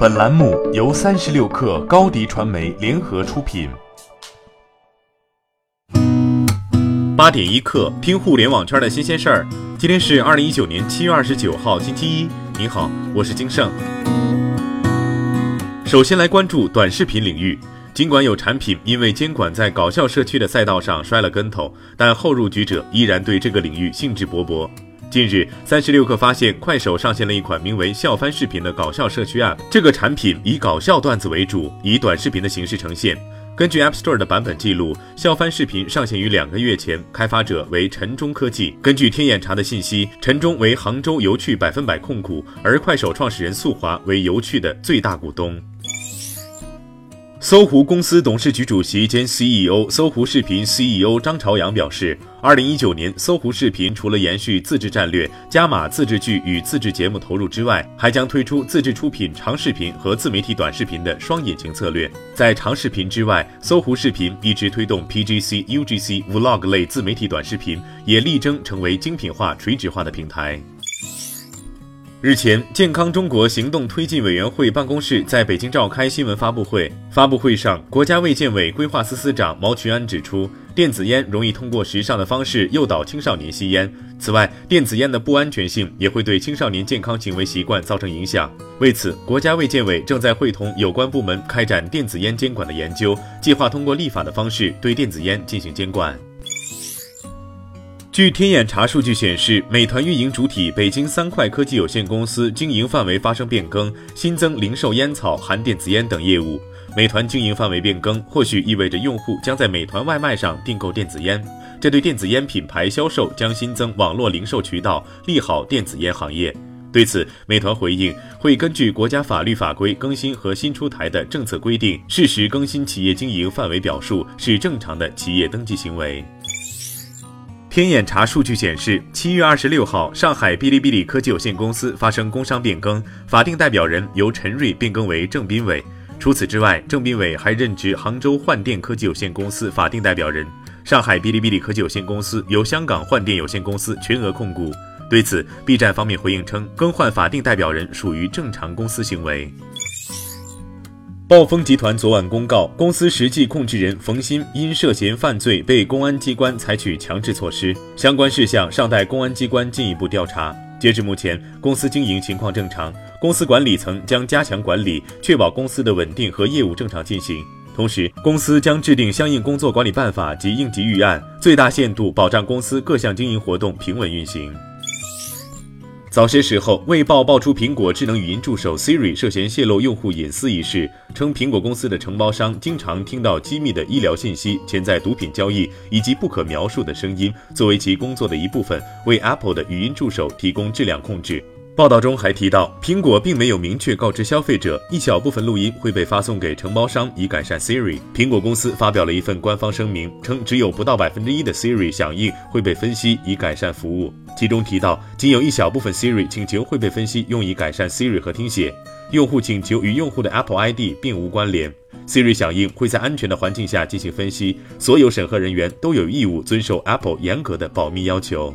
本栏目由三十六氪高低传媒联合出品。八点一刻，听互联网圈的新鲜事儿。今天是二零一九年七月二十九号，星期一。您好，我是金盛。首先来关注短视频领域。尽管有产品因为监管在搞笑社区的赛道上摔了跟头，但后入局者依然对这个领域兴致勃勃。近日，三十六氪发现快手上线了一款名为“笑翻视频”的搞笑社区 App。这个产品以搞笑段子为主，以短视频的形式呈现。根据 App Store 的版本记录，笑翻视频上线于两个月前，开发者为陈中科技。根据天眼查的信息，陈中为杭州游趣百分百控股，而快手创始人速华为游趣的最大股东。搜狐公司董事局主席兼 CEO、搜狐视频 CEO 张朝阳表示，二零一九年，搜狐视频除了延续自制战略，加码自制剧与自制节目投入之外，还将推出自制出品长视频和自媒体短视频的双引擎策略。在长视频之外，搜狐视频一直推动 PGC、UGC、Vlog 类自媒体短视频，也力争成为精品化、垂直化的平台。日前，健康中国行动推进委员会办公室在北京召开新闻发布会。发布会上，国家卫健委规划司司长毛群安指出，电子烟容易通过时尚的方式诱导青少年吸烟。此外，电子烟的不安全性也会对青少年健康行为习惯造成影响。为此，国家卫健委正在会同有关部门开展电子烟监管的研究，计划通过立法的方式对电子烟进行监管。据天眼查数据显示，美团运营主体北京三快科技有限公司经营范围发生变更，新增零售烟草、含电子烟等业务。美团经营范围变更，或许意味着用户将在美团外卖上订购电子烟，这对电子烟品牌销售将新增网络零售渠道，利好电子烟行业。对此，美团回应会根据国家法律法规更新和新出台的政策规定，适时更新企业经营范围表述，是正常的企业登记行为。天眼查数据显示，七月二十六号，上海哔哩哔哩科技有限公司发生工商变更，法定代表人由陈瑞变更为郑斌伟。除此之外，郑斌伟还任职杭州幻电科技有限公司法定代表人。上海哔哩哔哩科技有限公司由香港幻电有限公司全额控股。对此，B 站方面回应称，更换法定代表人属于正常公司行为。暴风集团昨晚公告，公司实际控制人冯鑫因涉嫌犯罪被公安机关采取强制措施，相关事项尚待公安机关进一步调查。截至目前，公司经营情况正常，公司管理层将加强管理，确保公司的稳定和业务正常进行。同时，公司将制定相应工作管理办法及应急预案，最大限度保障公司各项经营活动平稳运行。早些时候，卫报爆出苹果智能语音助手 Siri 涉嫌泄露用户隐私一事，称苹果公司的承包商经常听到机密的医疗信息、潜在毒品交易以及不可描述的声音，作为其工作的一部分，为 Apple 的语音助手提供质量控制。报道中还提到，苹果并没有明确告知消费者，一小部分录音会被发送给承包商以改善 Siri。苹果公司发表了一份官方声明，称只有不到百分之一的 Siri 响应会被分析以改善服务。其中提到，仅有一小部分 Siri 请求会被分析用以改善 Siri 和听写。用户请求与用户的 Apple ID 并无关联。Siri 响应会在安全的环境下进行分析。所有审核人员都有义务遵守 Apple 严格的保密要求。